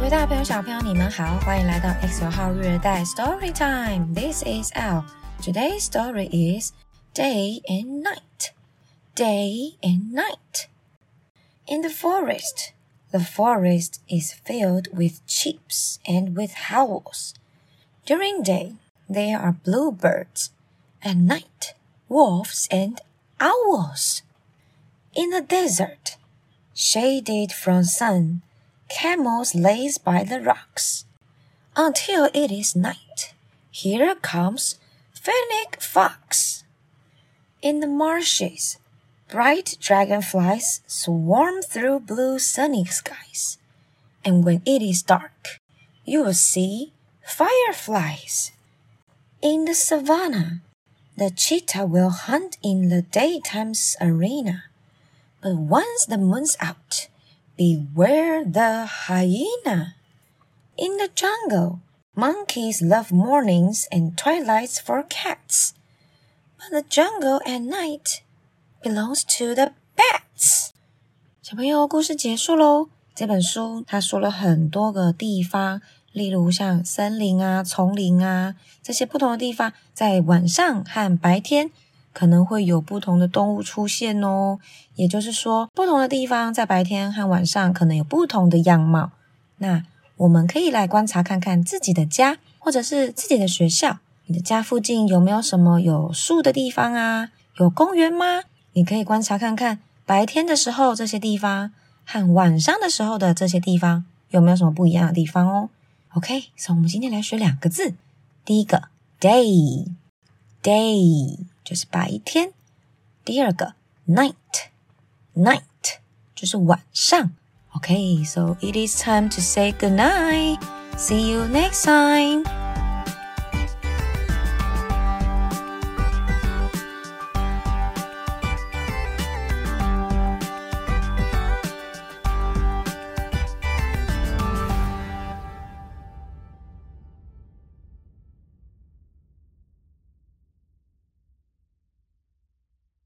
各位大朋友、小朋友，你们好，欢迎来到 X 号育儿袋 Story Time. This is Al. Today's story is Day and Night. Day and Night. In the forest, the forest is filled with chirps and with howls. During day, there are bluebirds. At night, wolves and owls. In the desert, shaded from sun, camels laze by the rocks. Until it is night, here comes Fennec Fox. In the marshes, bright dragonflies swarm through blue sunny skies. And when it is dark, you will see fireflies. In the savannah, the cheetah will hunt in the daytime's arena. But once the moon's out, beware the hyena. In the jungle, monkeys love mornings and twilights for cats. But the jungle at night belongs to the bats. 小朋友，故事结束喽。这本书它说了很多个地方，例如像森林啊、丛林啊这些不同的地方，在晚上和白天 可能会有不同的动物出现哦。也就是说，不同的地方在白天和晚上可能有不同的样貌。那我们可以来观察看看自己的家，或者是自己的学校。你的家附近有没有什么有树的地方啊？有公园吗？你可以观察看看，白天的时候这些地方和晚上的时候的这些地方有没有什么不一样的地方哦。OK，所以我们今天来学两个字。第一个 day，day 就是白天。第二个 night，night 就是晚上。Okay, so it is time to say goodnight. See you next time.